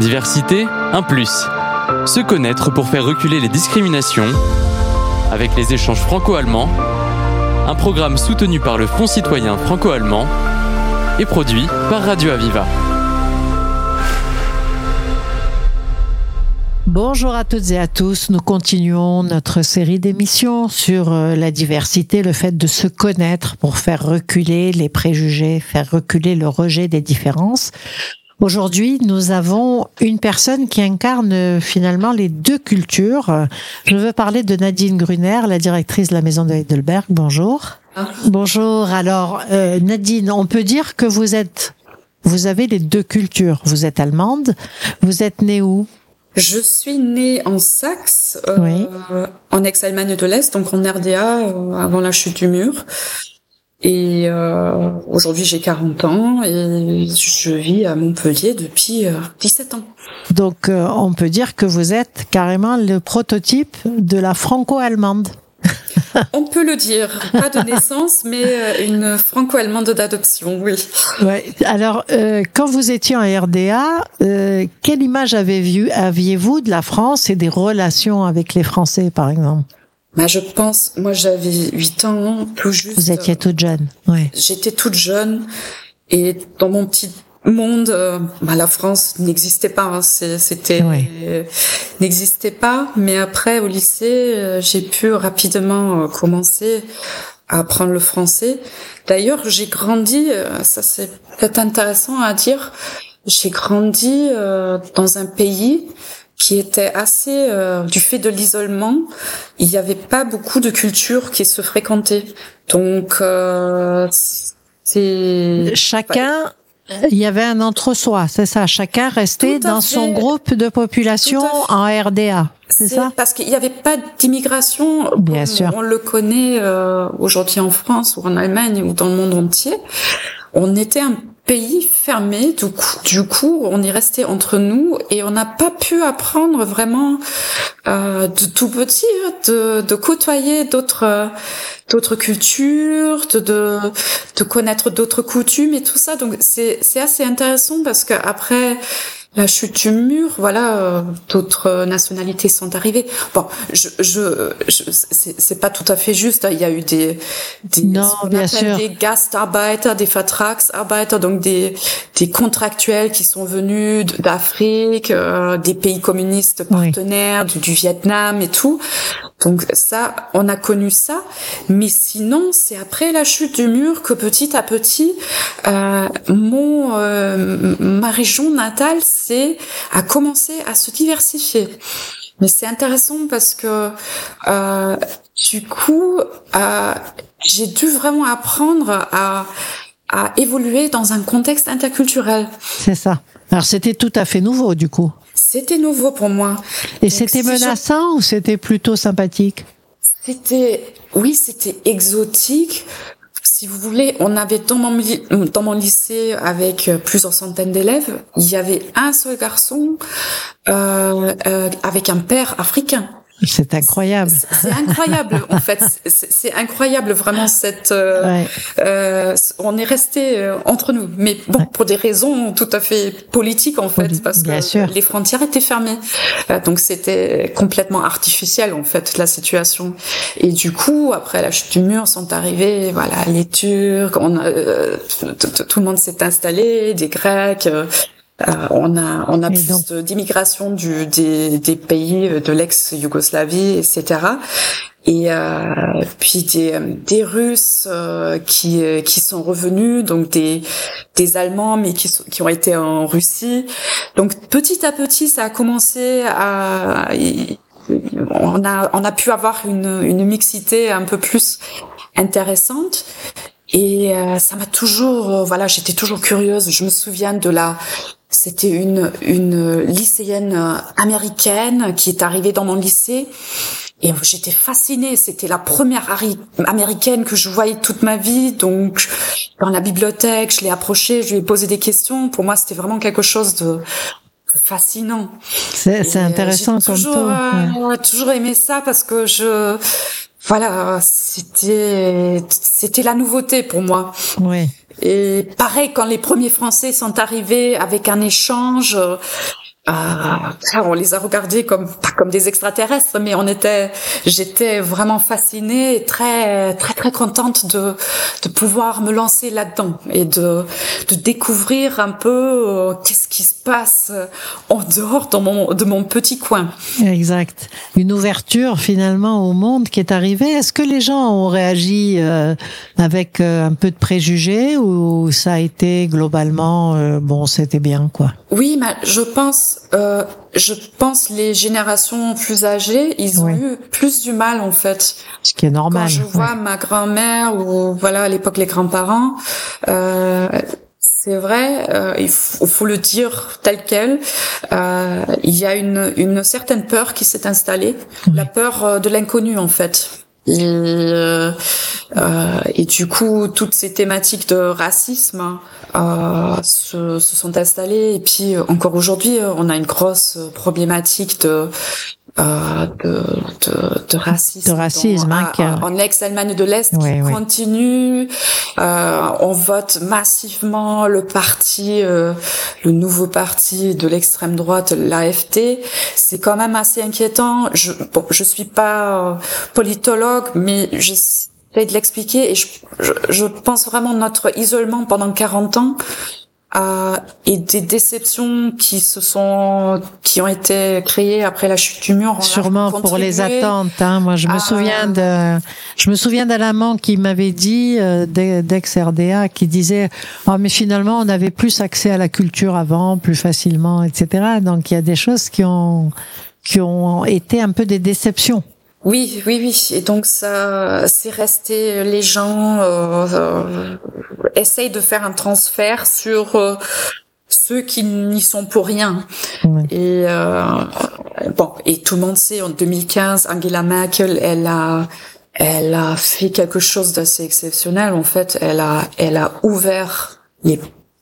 Diversité, un plus. Se connaître pour faire reculer les discriminations avec les échanges franco-allemands, un programme soutenu par le Fonds citoyen franco-allemand et produit par Radio Aviva. Bonjour à toutes et à tous. Nous continuons notre série d'émissions sur euh, la diversité, le fait de se connaître pour faire reculer les préjugés, faire reculer le rejet des différences. Aujourd'hui, nous avons une personne qui incarne euh, finalement les deux cultures. Je veux parler de Nadine Gruner, la directrice de la maison de Heidelberg. Bonjour. Bonjour. Alors, euh, Nadine, on peut dire que vous êtes, vous avez les deux cultures. Vous êtes allemande. Vous êtes née où? Je suis née en Saxe, euh, en ex-Allemagne de l'Est, donc en RDA, euh, avant la chute du mur. Et euh, aujourd'hui, j'ai 40 ans et je vis à Montpellier depuis 17 ans. Donc, on peut dire que vous êtes carrément le prototype de la franco-allemande. On peut le dire, pas de naissance, mais euh, une franco-allemande d'adoption, oui. Ouais. Alors, euh, quand vous étiez en RDA, euh, quelle image aviez-vous de la France et des relations avec les Français, par exemple? Bah, je pense, moi j'avais 8 ans, tout juste. Vous étiez toute jeune, oui. J'étais toute jeune et dans mon petit monde, euh, bah, la France n'existait pas, hein, c'était n'existait pas. Mais après au lycée, euh, j'ai pu rapidement euh, commencer à apprendre le français. D'ailleurs, j'ai grandi, ça c'est peut-être intéressant à dire, j'ai grandi dans un pays qui était assez du fait de l'isolement, il n'y avait pas beaucoup de cultures qui se fréquentaient. Donc c'est chacun il y avait un entre-soi, c'est ça. Chacun restait dans son groupe de population en RDA. C'est ça? Parce qu'il n'y avait pas d'immigration. Bien sûr. On le connaît euh, aujourd'hui en France ou en Allemagne ou dans le monde entier. On était un pays fermé. Du coup, du coup, on est resté entre nous et on n'a pas pu apprendre vraiment euh, de tout petit de, de côtoyer d'autres d'autres cultures, de, de, de connaître d'autres coutumes et tout ça. Donc c'est c'est assez intéressant parce que après la chute du mur, voilà, euh, d'autres nationalités sont arrivées. Bon, je, je, je c'est pas tout à fait juste. Hein. Il y a eu des, des, non, bien sûr. des Gastarbeiter, des Vertragsarbeiter, donc des, des contractuels qui sont venus d'Afrique, euh, des pays communistes partenaires, du, du, Vietnam et tout. Donc ça, on a connu ça. Mais sinon, c'est après la chute du mur que petit à petit, euh, mon, euh, ma région natale c'est à commencer à se diversifier. Mais c'est intéressant parce que euh, du coup, euh, j'ai dû vraiment apprendre à, à évoluer dans un contexte interculturel. C'est ça. Alors c'était tout à fait nouveau du coup. C'était nouveau pour moi. Et c'était menaçant ou c'était plutôt sympathique? C'était, oui, c'était exotique si vous voulez, on avait dans mon, dans mon lycée avec euh, plusieurs centaines d'élèves, il y avait un seul garçon euh, euh, avec un père africain. C'est incroyable. C'est incroyable en fait. C'est incroyable vraiment cette. Euh, euh, on est resté euh, entre nous, mais bon pour des raisons tout à fait politiques en fait, parce que les frontières étaient fermées. Euh, donc c'était complètement artificiel en fait la situation. Et du coup après la chute du mur sont arrivés voilà les Turcs, on tout le monde s'est installé, des Grecs. Euh, on a on a plus d'immigration du des, des pays de l'ex-Yougoslavie, etc. Et euh, puis des, des Russes euh, qui qui sont revenus, donc des des Allemands mais qui qui ont été en Russie. Donc petit à petit, ça a commencé à on a on a pu avoir une une mixité un peu plus intéressante. Et ça m'a toujours, voilà, j'étais toujours curieuse. Je me souviens de la c'était une, une lycéenne américaine qui est arrivée dans mon lycée. Et j'étais fascinée. C'était la première américaine que je voyais toute ma vie. Donc, dans la bibliothèque, je l'ai approchée, je lui ai posé des questions. Pour moi, c'était vraiment quelque chose de fascinant. C'est euh, intéressant comme toujours, euh, toujours aimé ça parce que je, voilà, c'était, c'était la nouveauté pour moi. Oui. Et pareil, quand les premiers Français sont arrivés avec un échange, ah, on les a regardés comme pas comme des extraterrestres, mais on était, j'étais vraiment fascinée et très très très contente de de pouvoir me lancer là-dedans et de de découvrir un peu euh, qu'est-ce qui se passe en dehors dans mon de mon petit coin. Exact. Une ouverture finalement au monde qui est arrivée. Est-ce que les gens ont réagi euh, avec euh, un peu de préjugés ou ça a été globalement bon, c'était bien quoi? Oui, mais je pense euh, je pense les générations plus âgées, ils ont eu plus du mal en fait. Ce qui est normal. Quand je vois ma grand-mère ou voilà à l'époque les grands-parents, euh, c'est vrai, euh, il faut, le dire tel quel. Euh, il y a une, une certaine peur qui s'est installée, la peur euh, de l'inconnu en fait. Et, euh, et, du coup, toutes ces thématiques de racisme euh, se, se, sont installées. Et puis, encore aujourd'hui, on a une grosse problématique de euh, de, de, de, racisme. De racisme, hein, en ex-Allemagne de l'Est qui continue. Euh, on vote massivement le parti, euh, le nouveau parti de l'extrême droite, l'AFT. C'est quand même assez inquiétant. Je, bon, je suis pas politologue, mais j'essaie de l'expliquer et je, je, je pense vraiment notre isolement pendant 40 ans euh, et des déceptions qui se sont qui ont été créées après la chute du mur. Sûrement pour les attentes. Hein. Moi, je me souviens de je me souviens d'un amant qui m'avait dit euh, d'ex RDA qui disait oh mais finalement on avait plus accès à la culture avant, plus facilement, etc. Donc il y a des choses qui ont qui ont été un peu des déceptions. Oui, oui, oui. Et donc ça, c'est resté. Les gens euh, euh, essayent de faire un transfert sur euh, ceux qui n'y sont pour rien. Et euh, bon, et tout le monde sait en 2015, Angela Merkel, elle a, elle a fait quelque chose d'assez exceptionnel. En fait, elle a, elle a ouvert les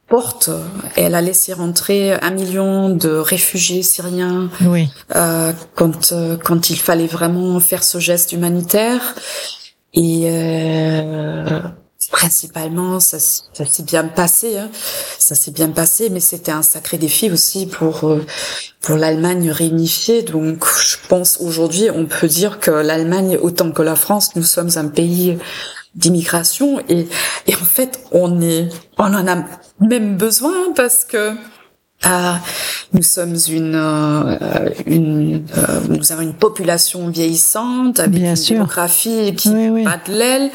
porte. Elle a laissé rentrer un million de réfugiés syriens oui. euh, quand euh, quand il fallait vraiment faire ce geste humanitaire. Et euh, principalement, ça, ça s'est bien passé. Hein. Ça s'est bien passé, mais c'était un sacré défi aussi pour euh, pour l'Allemagne réunifiée. Donc, je pense aujourd'hui, on peut dire que l'Allemagne, autant que la France, nous sommes un pays d'immigration et, et en fait on est on en a même besoin parce que euh, nous sommes une, euh, une euh, nous avons une population vieillissante avec une démographie qui bat de l'aile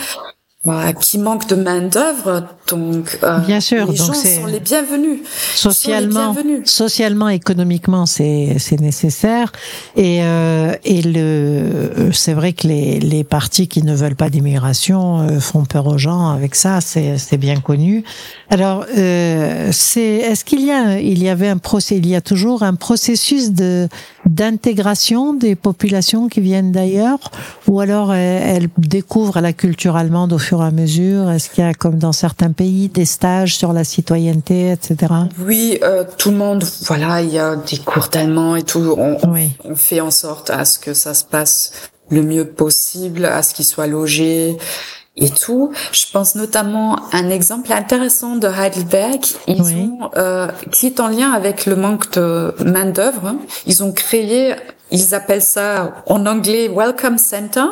qui manque de main d'œuvre, donc euh, bien sûr, les donc gens sont les bienvenus. Socialement, les bienvenus. socialement, économiquement, c'est c'est nécessaire. Et euh, et le c'est vrai que les les partis qui ne veulent pas d'immigration euh, font peur aux gens avec ça, c'est c'est bien connu. Alors euh, c'est est-ce qu'il y a il y avait un procès il y a toujours un processus de d'intégration des populations qui viennent d'ailleurs ou alors elles, elles découvrent la culture allemande au fur à mesure? Est-ce qu'il y a, comme dans certains pays, des stages sur la citoyenneté, etc. Oui, euh, tout le monde, voilà, il y a des cours d'allemand et tout. On, on, fait en sorte à ce que ça se passe le mieux possible, à ce qu'ils soient logés et tout. Je pense notamment à un exemple intéressant de Heidelberg, ils ont, euh, qui est en lien avec le manque de main d'œuvre. Ils ont créé ils appellent ça en anglais Welcome Center,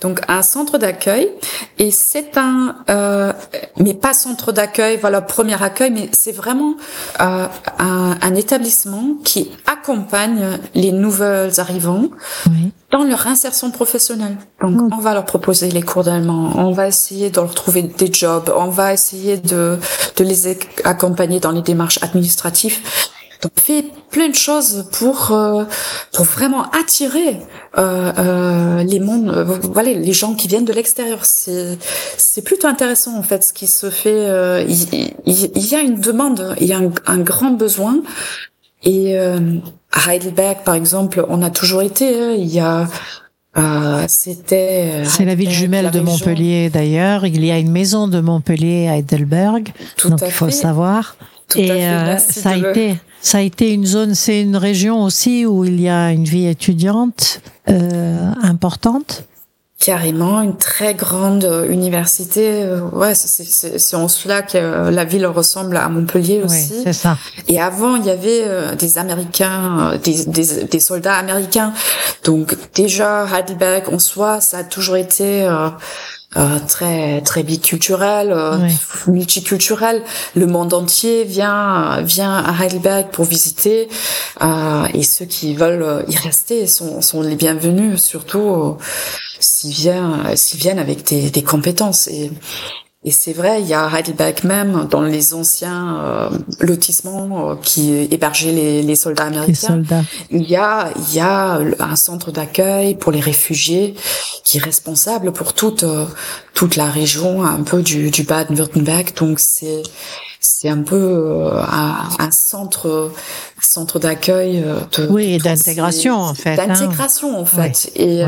donc un centre d'accueil. Et c'est un, euh, mais pas centre d'accueil, voilà premier accueil, mais c'est vraiment euh, un, un, établissement qui accompagne les nouvelles arrivants dans leur insertion professionnelle. Donc on va leur proposer les cours d'allemand, on va essayer de leur trouver des jobs, on va essayer de, de les accompagner dans les démarches administratives. Donc on fait plein de choses pour euh, pour vraiment attirer euh, euh, les mondes, euh, voilà, les gens qui viennent de l'extérieur. C'est c'est plutôt intéressant en fait ce qui se fait. Euh, il, il, y a une demande, il y a un, un grand besoin. Et à Heidelberg par exemple, on a toujours été. Il y a euh, c'était. C'est la ville jumelle de Montpellier d'ailleurs. Il y a une maison de Montpellier à Heidelberg. Tout donc il faut savoir. Tout et euh, ça a été ça a été une zone, c'est une région aussi où il y a une vie étudiante euh, importante. Carrément, une très grande euh, université. Euh, ouais, c'est en cela que euh, la ville ressemble à Montpellier aussi. Oui, c'est ça. Et avant, il y avait des Américains, des, des, des, soldats américains. Donc déjà, Heidelberg en soi, ça a toujours été euh, très très biculturel, multiculturel. Le monde entier vient vient à Heidelberg pour visiter et ceux qui veulent y rester sont, sont les bienvenus, surtout s'ils viennent, s'ils viennent avec des, des compétences. Et, et c'est vrai, il y a Heidelberg même dans les anciens euh, lotissements euh, qui hébergeaient les, les soldats américains. Il y a il y a un centre d'accueil pour les réfugiés qui est responsable pour toute euh, toute la région un peu du, du Baden-Württemberg. Donc c'est c'est un peu un, un, centre centre d'accueil de oui d'intégration en fait hein. d'intégration en fait et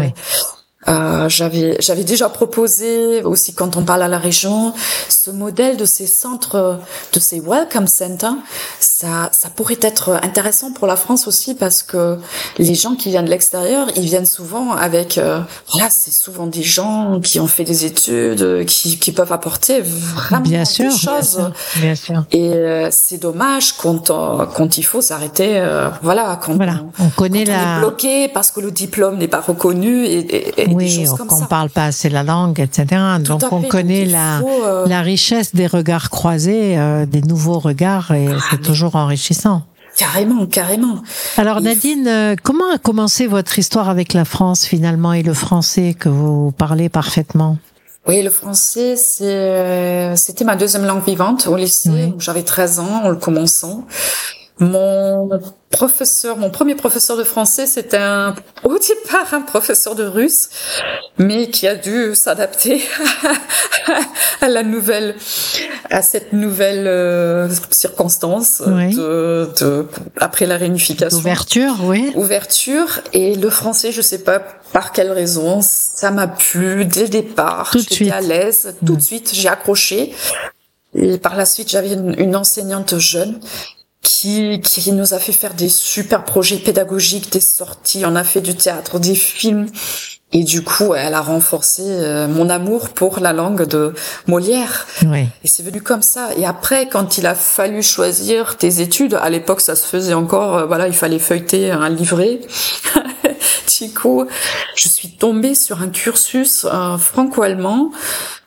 euh, j'avais j'avais déjà proposé aussi quand on parle à la région ce modèle de ces centres de ces welcome centers ça ça pourrait être intéressant pour la France aussi parce que les gens qui viennent de l'extérieur ils viennent souvent avec euh, voilà c'est souvent des gens qui ont fait des études qui qui peuvent apporter vraiment bien sûr, des choses bien sûr, et euh, c'est dommage quand quand il faut s'arrêter voilà quand voilà. on, connaît quand la on est bloqué parce que le diplôme n'est pas reconnu et, et oui, on parle pas assez la langue, etc. donc on connaît la, euh, la richesse des regards croisés, euh, des nouveaux regards, et ah, c'est toujours enrichissant. Carrément, carrément. Alors Nadine, euh, comment a commencé votre histoire avec la France finalement et le français que vous parlez parfaitement? Oui, le français, c'était ma deuxième langue vivante au lycée. J'avais 13 ans en le commençant. Mon professeur, mon premier professeur de français, c'était un, au départ un professeur de russe, mais qui a dû s'adapter à la nouvelle, à cette nouvelle euh, circonstance de, de, après la réunification. Ouverture, oui. Ouverture et le français, je sais pas par quelle raison, ça m'a plu dès le départ. J'étais à l'aise, tout de suite, j'ai accroché. Et par la suite, j'avais une, une enseignante jeune qui, qui nous a fait faire des super projets pédagogiques, des sorties, on a fait du théâtre, des films. Et du coup, elle a renforcé euh, mon amour pour la langue de Molière. Oui. Et c'est venu comme ça. Et après, quand il a fallu choisir tes études, à l'époque, ça se faisait encore, euh, voilà, il fallait feuilleter un livret. du coup, je suis tombée sur un cursus euh, franco-allemand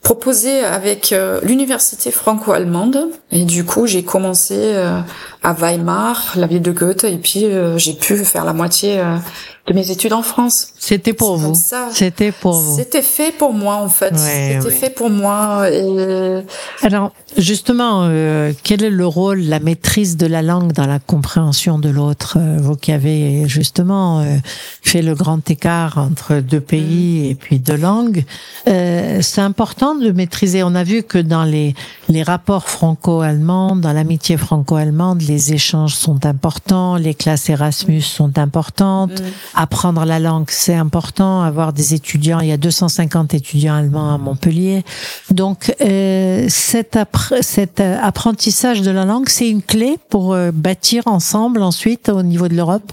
proposé avec l'université franco-allemande. Et du coup, j'ai commencé à Weimar, la ville de Goethe, et puis j'ai pu faire la moitié de mes études en France. C'était pour vous. C'était pour vous. C'était fait pour moi en fait. C'était fait pour moi. Et... Alors justement, euh, quel est le rôle, la maîtrise de la langue dans la compréhension de l'autre? Euh, Vous qui avez justement euh, fait le grand écart entre deux pays mm. et puis deux langues, c'est important de maîtriser. On a vu que dans les les rapports franco-allemands, dans l'amitié franco-allemande, les échanges sont importants, les classes Erasmus sont importantes. Mm apprendre la langue, c'est important. Avoir des étudiants, il y a 250 étudiants allemands à Montpellier. Donc, euh, cet, cet euh, apprentissage de la langue, c'est une clé pour euh, bâtir ensemble ensuite au niveau de l'Europe?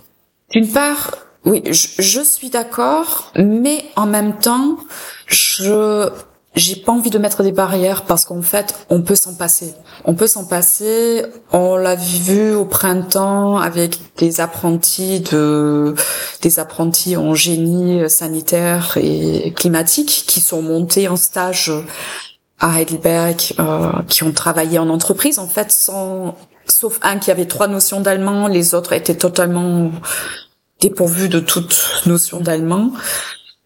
D'une part, oui, je, je suis d'accord, mais en même temps, je j'ai pas envie de mettre des barrières parce qu'en fait, on peut s'en passer. On peut s'en passer. On l'a vu au printemps avec des apprentis de, des apprentis en génie sanitaire et climatique qui sont montés en stage à Heidelberg, euh, qui ont travaillé en entreprise en fait sans, sauf un qui avait trois notions d'allemand, les autres étaient totalement dépourvus de toute notion d'allemand.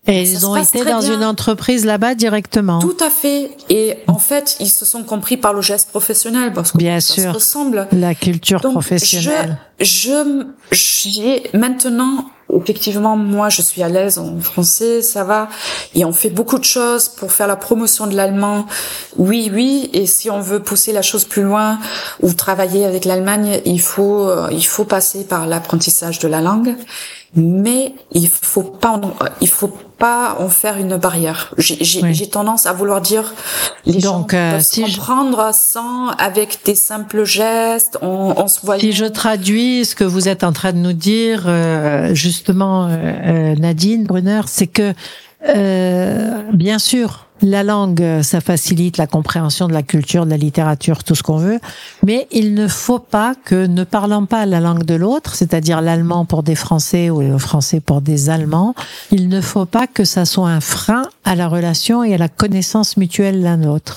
Et ils ont été dans une entreprise là-bas directement. Tout à fait. Et en fait, ils se sont compris par le geste professionnel parce que Bien ça sûr. se ressemble. La culture professionnelle. Je, j'ai maintenant effectivement, moi, je suis à l'aise en français, ça va. Et on fait beaucoup de choses pour faire la promotion de l'allemand. Oui, oui. Et si on veut pousser la chose plus loin ou travailler avec l'Allemagne, il faut, euh, il faut passer par l'apprentissage de la langue mais il faut pas il faut pas en faire une barrière. J'ai tendance à vouloir dire les gens euh, peuvent si comprendre sans avec des simples gestes, en se voyant. Si je traduis ce que vous êtes en train de nous dire, euh, justement, euh, Nadine Brunner, c'est que euh, Bien sûr, la langue, ça facilite la compréhension de la culture, de la littérature, tout ce qu'on veut, mais il ne faut pas que, ne parlant pas la langue de l'autre, c'est-à-dire l'allemand pour des Français ou le français pour des Allemands, il ne faut pas que ça soit un frein à la relation et à la connaissance mutuelle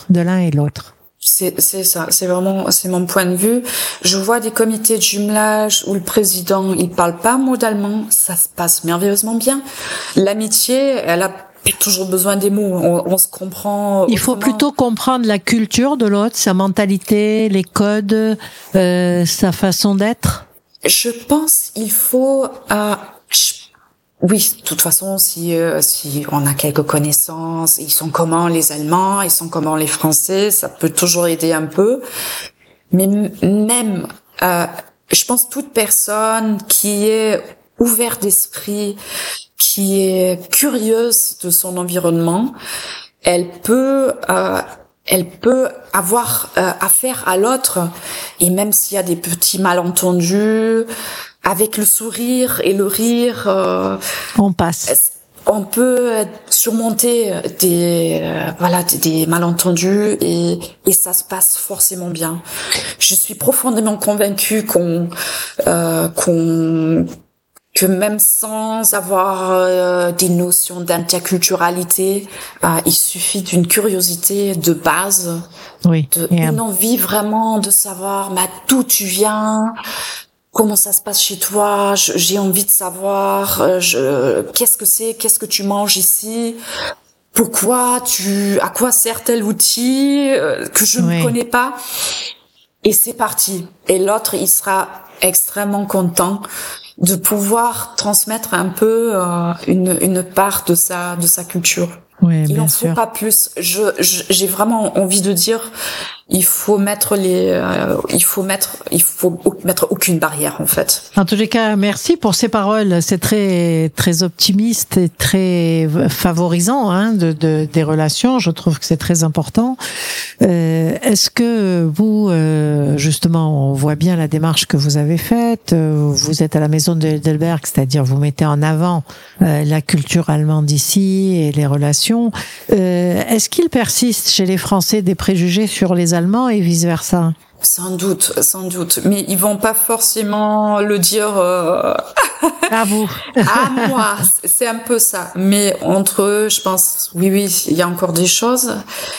de l'un et l'autre. C'est ça, c'est vraiment c'est mon point de vue. Je vois des comités de jumelage où le président il parle pas un mot d'allemand, ça se passe merveilleusement bien. L'amitié, elle a toujours besoin des mots. On, se comprend. Il faut plutôt comprendre la culture de l'autre, sa mentalité, les codes, euh, sa façon d'être. Je pense il faut. Euh, oui, de toute façon, si euh, si on a quelques connaissances, ils sont comment les Allemands, ils sont comment les Français, ça peut toujours aider un peu. Mais même, euh, je pense toute personne qui est ouverte d'esprit, qui est curieuse de son environnement, elle peut euh, elle peut avoir euh, affaire à l'autre et même s'il y a des petits malentendus avec le sourire et le rire euh, on passe on peut surmonter des voilà des, malentendus et, et ça se passe forcément bien. Je suis profondément convaincue qu'on qu'on que même sans avoir euh, des notions d'interculturalité, euh, il suffit d'une curiosité de base, oui, de, une envie vraiment de savoir mais d'où tu viens, comment ça se passe chez toi, j'ai envie de savoir euh, je, qu'est-ce que c'est, qu'est-ce que tu manges ici, pourquoi tu, à quoi sert tel outil que je ne connais pas. Et c'est parti. Et l'autre, il sera extrêmement content de pouvoir transmettre un peu euh, une, une part de sa de sa culture. Oui, il n'en faut pas plus. Je j'ai vraiment envie de dire il faut mettre les euh, il faut mettre il faut mettre aucune barrière en fait. En tous les cas, merci pour ces paroles. C'est très très optimiste et très favorisant hein, de, de, des relations. Je trouve que c'est très important. Euh, Est-ce que vous euh, justement, on voit bien la démarche que vous avez faite? Euh, vous êtes à la maison de Heidelberg, c'est-à-dire vous mettez en avant euh, la culture allemande ici et les relations. Est-ce qu'il persiste chez les Français des préjugés sur les Allemands et vice versa. Sans doute, sans doute. Mais ils vont pas forcément le dire euh... à vous. à moi. C'est un peu ça. Mais entre eux, je pense, oui, oui, il y a encore des choses.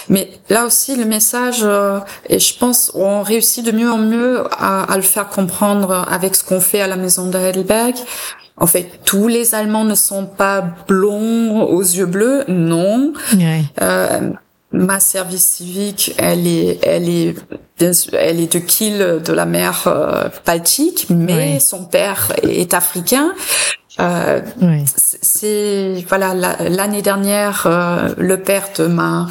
Mais là aussi, le message, euh, et je pense, on réussit de mieux en mieux à, à le faire comprendre avec ce qu'on fait à la maison de Heidelberg. En fait, tous les Allemands ne sont pas blonds aux yeux bleus, non. Euh, ma service civique, elle est, elle est, elle est de Kiel, de la mer euh, Baltique, mais son père est africain. Euh, C'est voilà l'année dernière, euh, le père de ma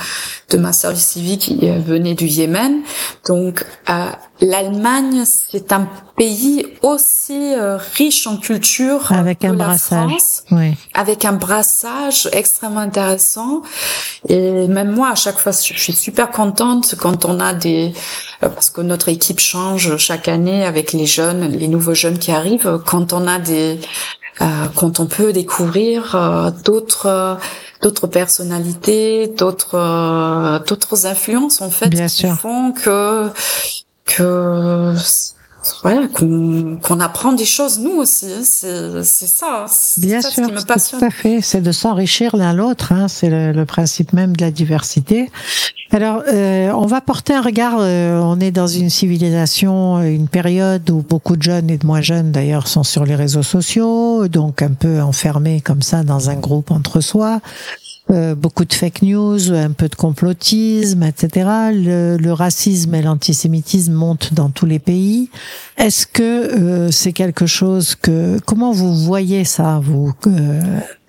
de ma service civique il venait du Yémen. Donc euh, l'Allemagne, c'est un pays aussi euh, riche en culture avec un brassage, oui. avec un brassage extrêmement intéressant. Et même moi, à chaque fois, je suis super contente quand on a des euh, parce que notre équipe change chaque année avec les jeunes, les nouveaux jeunes qui arrivent. Quand on a des euh, quand on peut découvrir d'autres d'autres personnalités, d'autres euh, d'autres influences en fait qui font que que voilà qu'on qu'on apprend des choses nous aussi. Hein. C'est c'est ça. Bien ça sûr, qui me passionne. tout à fait. C'est de s'enrichir l'un l'autre. Hein. C'est le, le, principe même de la diversité. Alors, euh, on va porter un regard. Euh, on est dans une civilisation, une période où beaucoup de jeunes et de moins jeunes d'ailleurs sont sur les réseaux sociaux, donc un peu enfermés comme ça dans un groupe entre soi. Euh, beaucoup de fake news, un peu de complotisme, etc. Le, le racisme et l'antisémitisme montent dans tous les pays. Est-ce que euh, c'est quelque chose que comment vous voyez ça vous euh,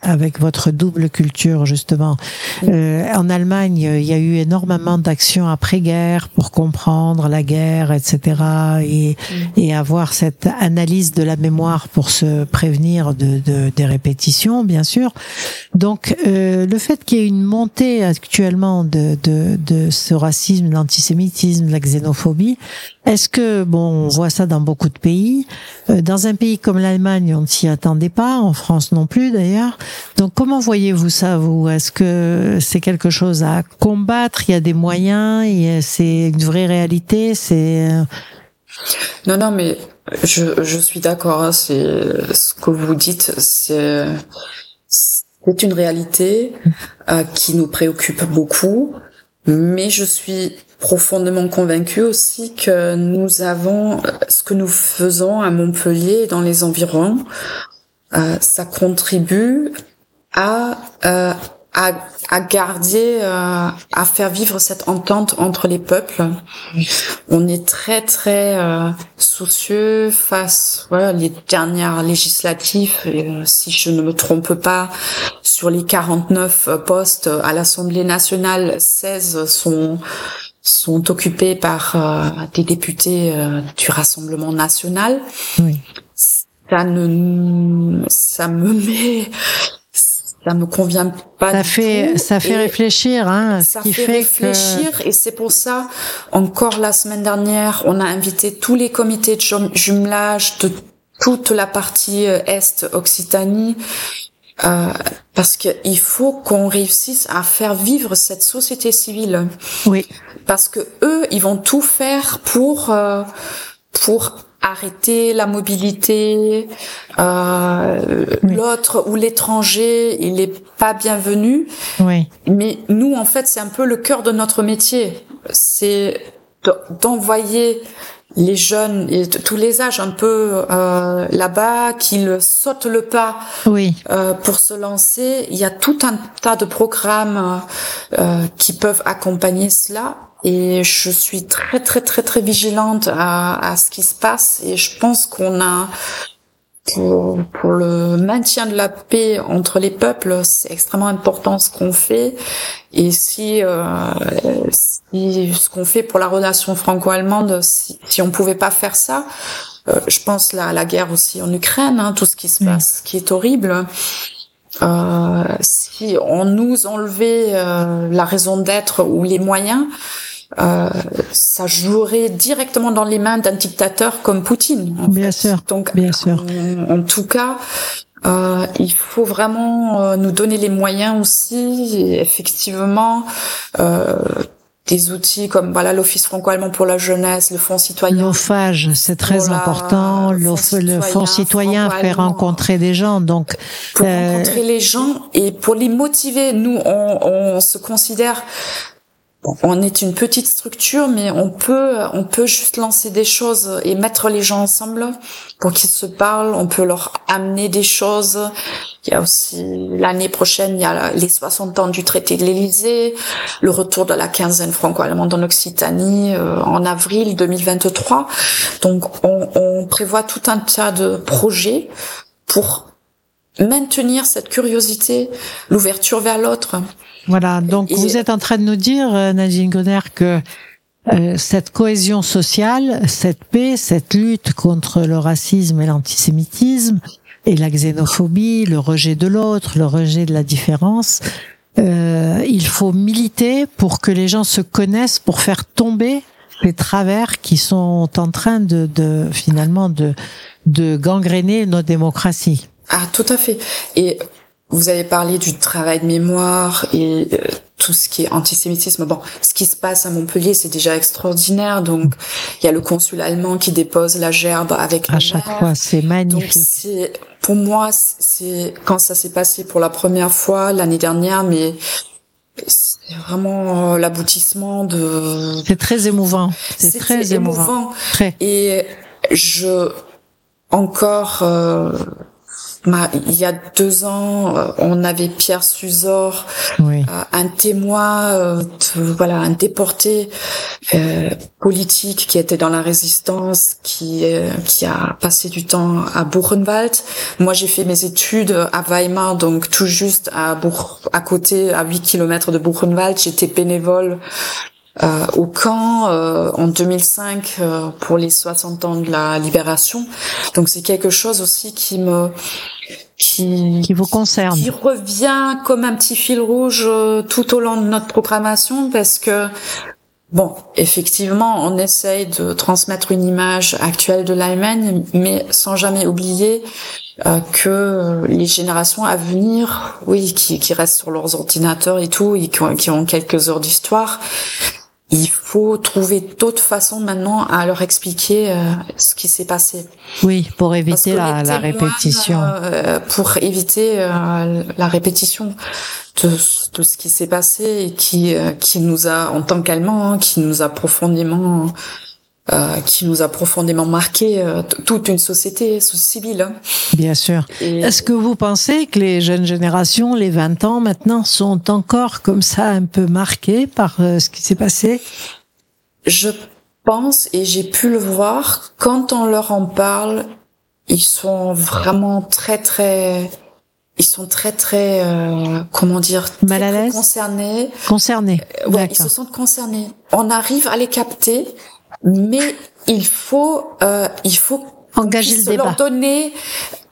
avec votre double culture justement. Euh, en Allemagne, il y a eu énormément d'actions après-guerre pour comprendre la guerre, etc. Et, et avoir cette analyse de la mémoire pour se prévenir de, de des répétitions, bien sûr. Donc, euh, le fait qu'il y ait une montée actuellement de, de, de ce racisme, l'antisémitisme, la xénophobie, est-ce que, bon, on voit ça dans beaucoup de pays? Euh, dans un pays comme l'Allemagne, on ne s'y attendait pas, en France non plus d'ailleurs. Donc comment voyez-vous ça, vous? Est-ce que c'est quelque chose à combattre? Il y a des moyens? C'est une vraie réalité? C'est non, non, mais je, je suis d'accord. Hein, c'est ce que vous dites. C'est c'est une réalité euh, qui nous préoccupe beaucoup, mais je suis profondément convaincue aussi que nous avons ce que nous faisons à Montpellier et dans les environs, euh, ça contribue à euh, à, à garder, euh, à faire vivre cette entente entre les peuples. On est très très euh, soucieux face voilà les dernières législatives. Euh, si je ne me trompe pas, sur les 49 postes à l'Assemblée nationale, 16 sont sont occupés par des députés du Rassemblement national. Oui. Ça ne, ça me met ça me convient pas. Ça fait, ça fait réfléchir, hein. Ça qui fait, réfléchir, et c'est pour ça, encore la semaine dernière, on a invité tous les comités de jumelage de toute la partie euh, est Occitanie, euh, parce qu'il faut qu'on réussisse à faire vivre cette société civile. Oui. Parce que eux, ils vont tout faire pour euh, pour arrêter la mobilité, euh, l'autre ou l'étranger, il est pas bienvenu. Oui. Mais nous, en fait, c'est un peu le cœur de notre métier. C'est d'envoyer les jeunes et tous les âges un peu euh, là-bas, qu'ils sautent le pas oui. euh, pour se lancer. Il y a tout un tas de programmes euh, qui peuvent accompagner cela et je suis très très très très vigilante à, à ce qui se passe et je pense qu'on a pour, pour, le maintien de la paix entre les peuples, c'est extrêmement important ce qu'on fait. Et si, euh, si ce qu'on fait pour la relation franco-allemande, si, si on pouvait pas faire ça, euh, je pense la, la guerre aussi en Ukraine, hein, tout ce qui se passe, qui est horrible. Euh, si on nous enlevait euh, la raison d'être ou les moyens, euh, ça jouerait directement dans les mains d'un dictateur comme Poutine. bien sûr. Donc, bien sûr. En, tout cas, euh, il faut vraiment euh, nous donner les moyens aussi, et effectivement. Euh, des outils comme voilà l'Office franco-allemand pour la jeunesse, le Fonds citoyen. L'OFAGE, c'est très important. Le, le Fonds citoyen fait rencontrer des gens, donc pour rencontrer les gens et pour les motiver. Nous, on, on se considère on est une petite structure, mais on peut, on peut juste lancer des choses et mettre les gens ensemble pour qu'ils se parlent. On peut leur amener des choses. Il y a aussi l'année prochaine, il y a les 60 ans du traité de l'Élysée, le retour de la quinzaine franco-allemande en Occitanie euh, en avril 2023. Donc, on, on prévoit tout un tas de projets pour maintenir cette curiosité, l'ouverture vers l'autre. Voilà, donc vous êtes en train de nous dire, euh, Nadine Gonner, que euh, cette cohésion sociale, cette paix, cette lutte contre le racisme et l'antisémitisme et la xénophobie, le rejet de l'autre, le rejet de la différence, euh, il faut militer pour que les gens se connaissent, pour faire tomber les travers qui sont en train de, de finalement de, de gangréner nos démocraties. Ah, tout à fait. Et vous avez parlé du travail de mémoire et euh, tout ce qui est antisémitisme. Bon, ce qui se passe à Montpellier, c'est déjà extraordinaire. Donc, il y a le consul allemand qui dépose la gerbe avec à chaque fois, c'est magnifique. c'est pour moi, c'est quand ça s'est passé pour la première fois l'année dernière, mais c'est vraiment l'aboutissement de. C'est très émouvant. C'est très émouvant. Très. Et je encore. Euh, il y a deux ans, euh, on avait Pierre Suzor, oui. Euh, un témoin, euh, voilà, un déporté politique qui était dans la résistance, qui qui a passé du temps à Buchenwald. Moi, j'ai fait mes études à Weimar, donc tout juste à à côté, à 8 kilomètres de Buchenwald. J'étais bénévole euh, au camp euh, en 2005 euh, pour les 60 ans de la libération. Donc c'est quelque chose aussi qui me qui, qui vous concerne, qui revient comme un petit fil rouge tout au long de notre programmation parce que Bon, effectivement, on essaye de transmettre une image actuelle de l'Allemagne, mais sans jamais oublier euh, que les générations à venir, oui, qui, qui restent sur leurs ordinateurs et tout, et qui ont, qui ont quelques heures d'histoire, il faut trouver d'autres façons maintenant à leur expliquer euh, ce qui s'est passé. Oui, pour éviter la, la, répétition. Euh, pour éviter euh, la répétition de, de ce qui s'est passé et qui qui nous a, en tant qu'Allemands, hein, qui nous a profondément euh, qui nous a profondément marqué euh, toute une société civile. Hein. Bien sûr. Est-ce que vous pensez que les jeunes générations, les 20 ans maintenant, sont encore comme ça un peu marquées par euh, ce qui s'est passé? Je pense, et j'ai pu le voir, quand on leur en parle, ils sont vraiment très très ils sont très très euh, comment dire mal à l'aise? concernés concernés ouais ils se sentent concernés on arrive à les capter mais il faut, euh, il faut engager le débat. leur donner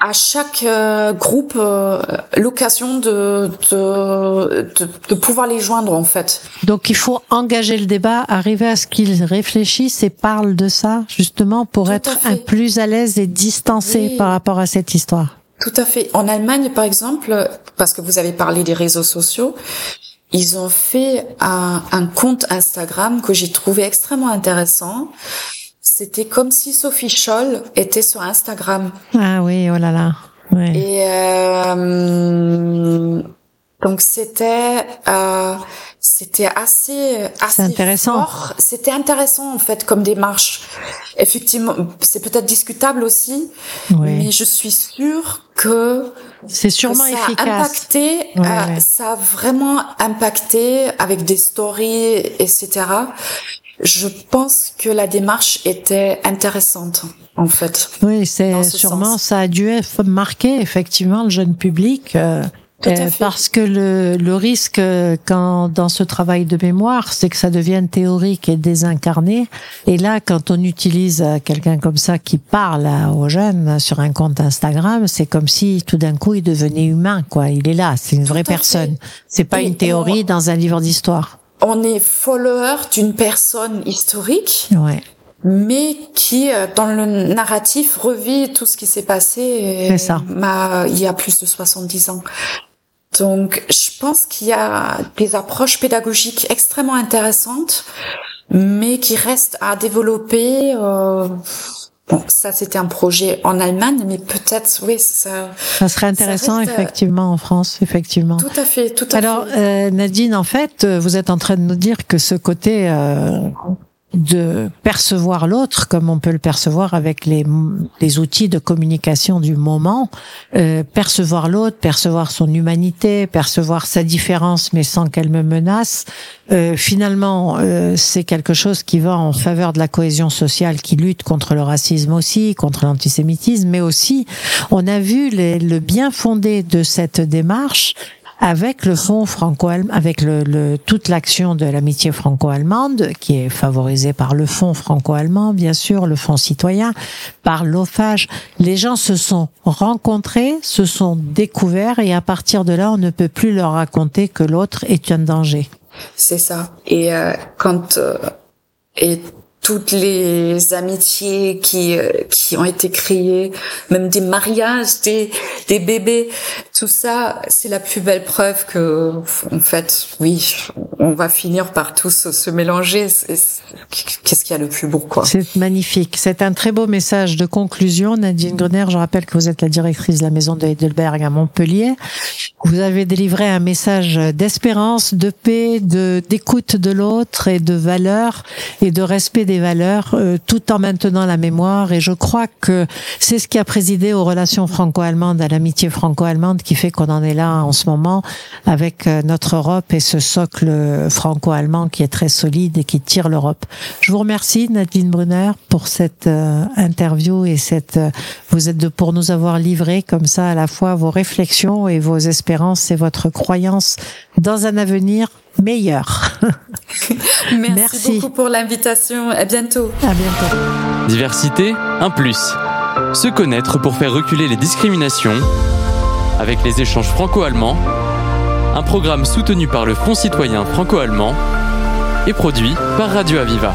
à chaque euh, groupe euh, l'occasion de de, de, de, pouvoir les joindre en fait. Donc il faut engager le débat, arriver à ce qu'ils réfléchissent et parlent de ça justement pour être un plus à l'aise et distancé par rapport à cette histoire. Tout à fait. En Allemagne, par exemple, parce que vous avez parlé des réseaux sociaux, ils ont fait un, un compte Instagram que j'ai trouvé extrêmement intéressant. C'était comme si Sophie Scholl était sur Instagram. Ah oui, oh là là. Ouais. Et euh, donc c'était euh, c'était assez assez intéressant. C'était intéressant en fait comme démarche. Effectivement, c'est peut-être discutable aussi, mais je suis sûre que c'est sûrement ça efficace. A impacté, euh, ça a vraiment impacté avec des stories, etc. Je pense que la démarche était intéressante, en fait. Oui, c'est sûrement ça a dû marquer effectivement le jeune public. Euh, euh, parce que le, le risque euh, quand dans ce travail de mémoire, c'est que ça devienne théorique et désincarné. Et là, quand on utilise euh, quelqu'un comme ça qui parle aux jeunes sur un compte Instagram, c'est comme si tout d'un coup il devenait humain, quoi. Il est là, c'est une vraie personne. C'est pas une théorie dans un livre d'histoire. On est follower d'une personne historique. Ouais mais qui, dans le narratif, revit tout ce qui s'est passé ça. il y a plus de 70 ans. Donc, je pense qu'il y a des approches pédagogiques extrêmement intéressantes, mais qui restent à développer. Euh, bon, ça, c'était un projet en Allemagne, mais peut-être, oui, ça. Ça serait intéressant, effectivement, en France, effectivement. Tout à fait, tout à Alors, fait. Alors, euh, Nadine, en fait, vous êtes en train de nous dire que ce côté euh, de percevoir l'autre comme on peut le percevoir avec les, les outils de communication du moment, euh, percevoir l'autre, percevoir son humanité, percevoir sa différence mais sans qu'elle me menace. Euh, finalement, euh, c'est quelque chose qui va en faveur de la cohésion sociale, qui lutte contre le racisme aussi, contre l'antisémitisme, mais aussi on a vu le bien fondé de cette démarche avec le fonds franco-allemand, avec le, toute l'action de l'amitié franco-allemande, qui est favorisée par le fonds franco-allemand, bien sûr, le fonds citoyen, par l'OFAGE. Les gens se sont rencontrés, se sont découverts, et à partir de là, on ne peut plus leur raconter que l'autre est un danger. C'est ça. Et euh, quand euh, et toutes les amitiés qui euh, qui ont été créées, même des mariages, des des bébés, tout ça, c'est la plus belle preuve que en fait, oui, on va finir par tous se mélanger. Qu'est-ce qu'il y a le plus beau quoi? C'est magnifique. C'est un très beau message de conclusion, Nadine Grener. Je rappelle que vous êtes la directrice de la maison de Heidelberg à Montpellier. Vous avez délivré un message d'espérance, de paix, de d'écoute de l'autre et de valeur et de respect des valeurs euh, tout en maintenant la mémoire. Et je crois que c'est ce qui a présidé aux relations franco-allemandes, à l'amitié franco-allemande qui fait qu'on en est là en ce moment avec euh, notre Europe et ce socle franco-allemand qui est très solide et qui tire l'Europe. Je vous remercie Nadine Brunner pour cette euh, interview et cette vous êtes de pour nous avoir livré comme ça à la fois vos réflexions et vos espérances et votre croyance dans un avenir meilleur. Merci, Merci, beaucoup pour l'invitation. À bientôt. À bientôt. Diversité, un plus. Se connaître pour faire reculer les discriminations avec les échanges franco-allemands. Un programme soutenu par le Fonds citoyen franco-allemand et produit par Radio Aviva.